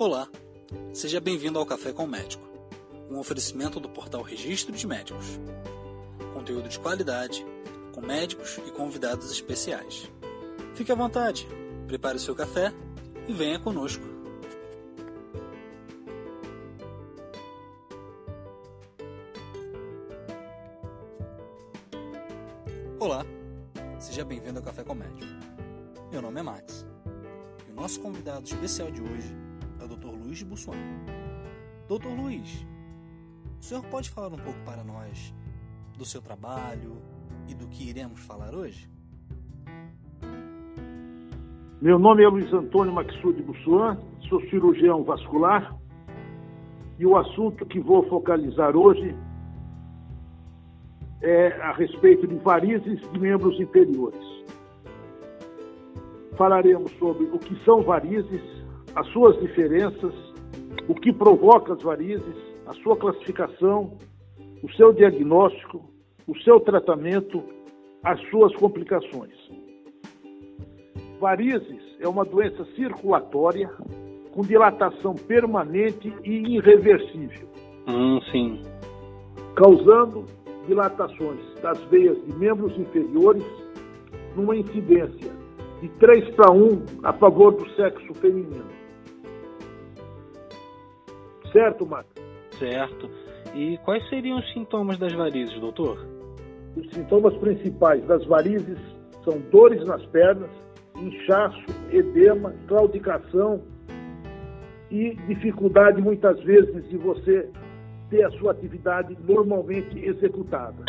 Olá, seja bem-vindo ao Café com o Médico, um oferecimento do portal Registro de Médicos. Conteúdo de qualidade, com médicos e convidados especiais. Fique à vontade, prepare o seu café e venha conosco. Olá, seja bem-vindo ao Café com o Médico. Meu nome é Max e o nosso convidado especial de hoje. Luiz de Bussuan. Dr. Luiz, o senhor pode falar um pouco para nós do seu trabalho e do que iremos falar hoje? Meu nome é Luiz Antônio Maxud Bussuan, sou cirurgião vascular e o assunto que vou focalizar hoje é a respeito de varizes de membros inferiores. Falaremos sobre o que são varizes, as suas diferenças, o que provoca as varizes, a sua classificação, o seu diagnóstico, o seu tratamento, as suas complicações. Varizes é uma doença circulatória com dilatação permanente e irreversível. Hum, sim. Causando dilatações das veias de membros inferiores numa incidência de 3 para 1 a favor do sexo feminino. Certo, Marcos? Certo. E quais seriam os sintomas das varizes, doutor? Os sintomas principais das varizes são dores nas pernas, inchaço, edema, claudicação e dificuldade muitas vezes de você ter a sua atividade normalmente executada.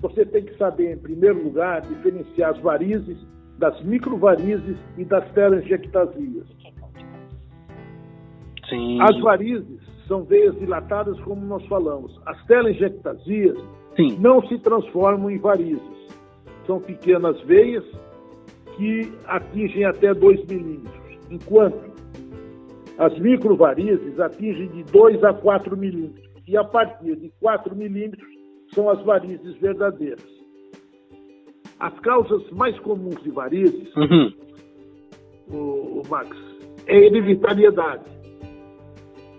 Você tem que saber, em primeiro lugar, diferenciar as varizes das microvarizes e das telangiectasias. Sim. As varizes são veias dilatadas, como nós falamos. As telangiectasias Sim. não se transformam em varizes. São pequenas veias que atingem até 2 milímetros, enquanto as microvarizes atingem de 2 a 4 milímetros. E a partir de 4 milímetros são as varizes verdadeiras. As causas mais comuns de varizes, Uhum. o, o Max, é hereditariedade.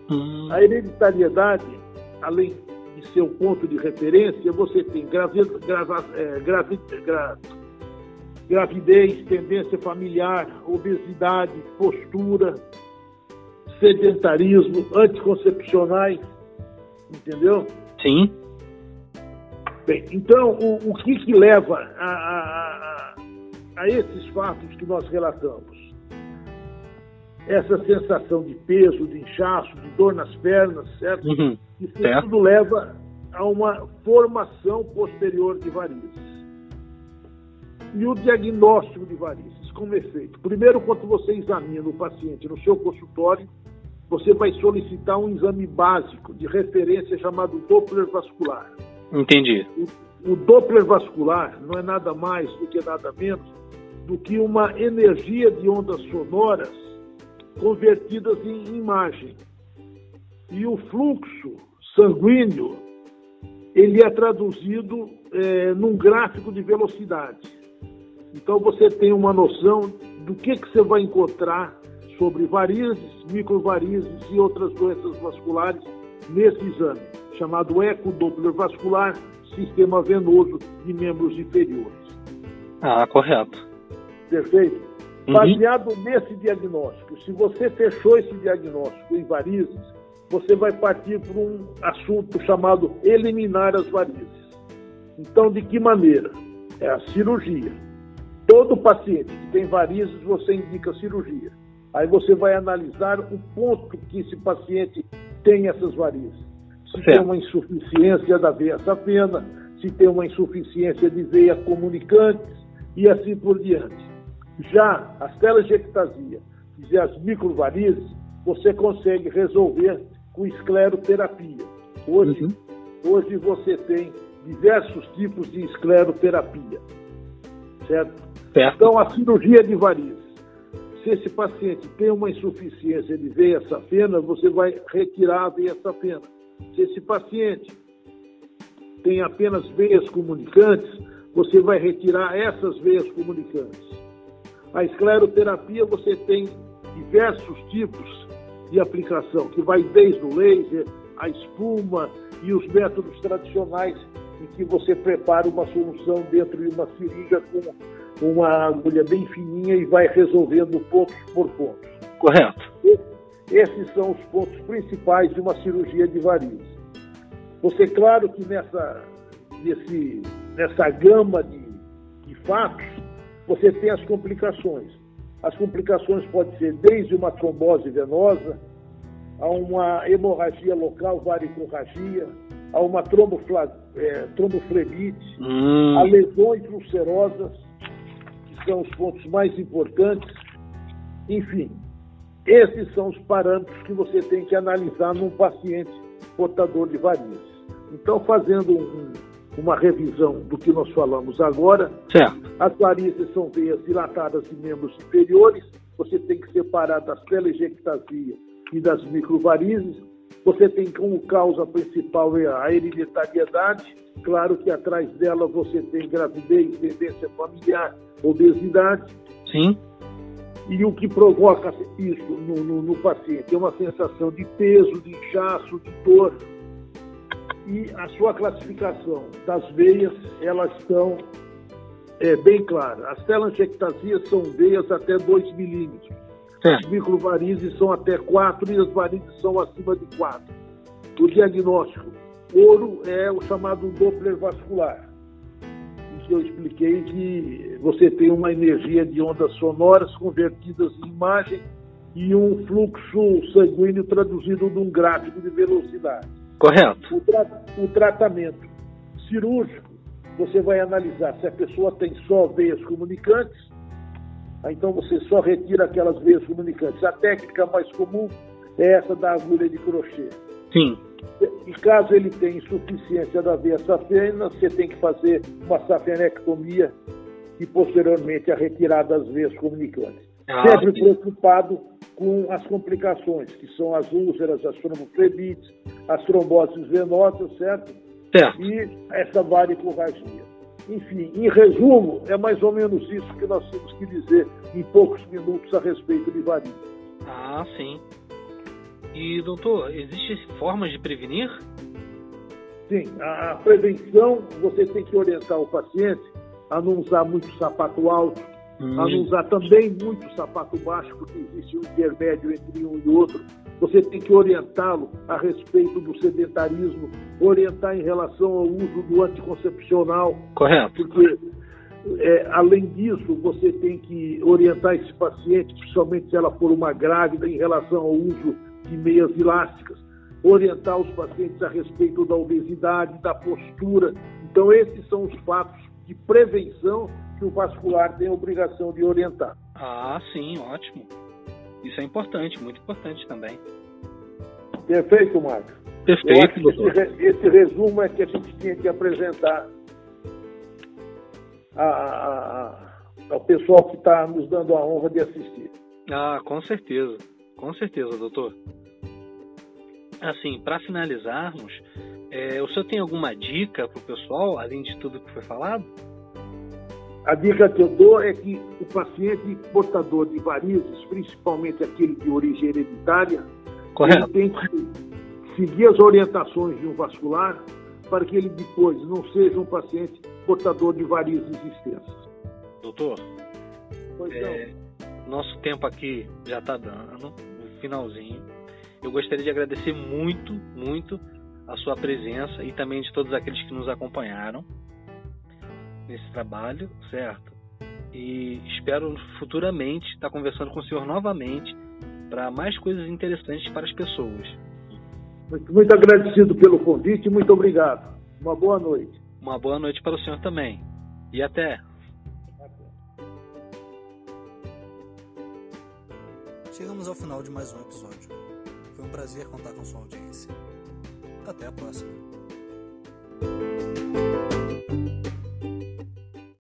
Hum, A hereditariedade, além de ser um ponto de referência, você tem gravi, grava- eh, gravi- gra- gravidez, tendência familiar, obesidade, postura, sedentarismo, anticoncepcionais, entendeu? Sim. Bem, então, o, o que, que leva a- a- a esses fatos que nós relatamos? Essa sensação de peso, de inchaço, de dor nas pernas, certo? Uhum. Isso Certo. tudo leva a uma formação posterior de varizes. E o diagnóstico de varizes, como é feito? Primeiro, quando você examina o paciente no seu consultório, você vai solicitar um exame básico de referência chamado Doppler vascular. Entendi. O, o Doppler vascular não é nada mais do que nada menos do que uma energia de ondas sonoras convertidas em imagem. E o fluxo sanguíneo ele é traduzido eh, num gráfico de velocidade. Então você tem uma noção do que, que você vai encontrar sobre varizes, microvarizes e outras doenças vasculares nesse exame, chamado ecodoppler vascular, sistema venoso de membros inferiores. Ah, correto. Perfeito? Uhum. Baseado nesse diagnóstico, se você fechou esse diagnóstico em varizes, você vai partir para um assunto chamado eliminar as varizes. Então, de que maneira? É a cirurgia. Todo paciente que tem varizes, você indica cirurgia. Aí você vai analisar o ponto que esse paciente tem essas varizes. Se tem Certo. uma insuficiência da veia safena, se tem uma insuficiência de veia comunicantes e assim por diante. Já as telangiectasia e as microvarizes, você consegue resolver com escleroterapia. Hoje, Uhum. hoje você tem diversos tipos de escleroterapia, certo? Certo. Então, a cirurgia de varizes. Se esse paciente tem uma insuficiência de veia safena, você vai retirar a veia safena. Se esse paciente tem apenas veias comunicantes, você vai retirar essas veias comunicantes. A escleroterapia você tem diversos tipos de aplicação, que vai desde o laser, a espuma e os métodos tradicionais em que você prepara uma solução dentro de uma seringa com uma agulha bem fininha e vai resolvendo pontos por pontos. Correto. E esses são os pontos principais de uma cirurgia de varizes. Você, claro que nessa, nesse, nessa gama de, de fatos, você tem as complicações. As complicações podem ser desde uma trombose venosa, a uma hemorragia local, varicorragia, a uma é, tromboflebite, hum. a lesões ulcerosas, que são os pontos mais importantes. Enfim, esses são os parâmetros que você tem que analisar num paciente portador de varizes. Então, fazendo um, uma revisão do que nós falamos agora, certo. as varizes são veias dilatadas de membros inferiores, você tem que separar das telangiectasias e das microvarizes. Você tem como causa principal é a hereditariedade. Claro que atrás dela você tem gravidez, tendência familiar, obesidade. Sim. E o que provoca isso no, no, no paciente é uma sensação de peso, de inchaço, de dor. E a sua classificação das veias, elas estão é, bem claras. As telangiectasias são veias até 2 milímetros as microvarizes são até 4 e as varizes são acima de 4. O diagnóstico ouro é o chamado Doppler vascular. Isso eu expliquei que você tem uma energia de ondas sonoras convertidas em imagem e um fluxo sanguíneo traduzido num gráfico de velocidade. Correto. O, tra o tratamento cirúrgico, você vai analisar se a pessoa tem só veias comunicantes então você só retira aquelas veias comunicantes. A técnica mais comum é essa da agulha de crochê. Sim. E caso ele tenha insuficiência da veia safena, você tem que fazer uma safenectomia e posteriormente a retirada das veias comunicantes. Ah, Sempre sim. preocupado com as complicações, que são as úlceras, as tromboflebites, as tromboses venosas, certo? Certo. E essa varicorragia. Enfim, em resumo, é mais ou menos isso que nós temos que dizer em poucos minutos a respeito de varíola. Ah, sim. E, doutor, existem formas de prevenir? Sim, a prevenção, você tem que orientar o paciente a não usar muito sapato alto, hum. a não usar também muito sapato baixo, porque existe um intermédio entre um e outro você tem que orientá-lo a respeito do sedentarismo, orientar em relação ao uso do anticoncepcional. Correto. Porque, é, além disso, você tem que orientar esse paciente, principalmente se ela for uma grávida, em relação ao uso de meias elásticas. Orientar os pacientes a respeito da obesidade, da postura. Então, esses são os fatos de prevenção que o vascular tem a obrigação de orientar. Ah, sim, ótimo. Isso é importante, muito importante também. Perfeito, Marcos. Perfeito, doutor. Esse, esse, resumo é que a gente tinha que apresentar a, a, ao pessoal que está nos dando a honra de assistir. Ah, com certeza. Com certeza, doutor. Assim, para finalizarmos, é, o senhor tem alguma dica para o pessoal, além de tudo que foi falado? A dica que eu dou é que o paciente portador de varizes, principalmente aquele de origem hereditária, Correto. tem que seguir as orientações de um vascular para que ele depois não seja um paciente portador de varizes extensas. Doutor, é, nosso tempo aqui já está dando, no finalzinho. Eu gostaria de agradecer muito, muito a sua presença e também de todos aqueles que nos acompanharam nesse trabalho, certo? E espero futuramente estar conversando com o senhor novamente para mais coisas interessantes para as pessoas. Muito, muito agradecido pelo convite e muito obrigado. Uma boa noite. Uma boa noite para o senhor também. E até. Chegamos ao final de mais um episódio. Foi um prazer contar com sua audiência. Até a próxima.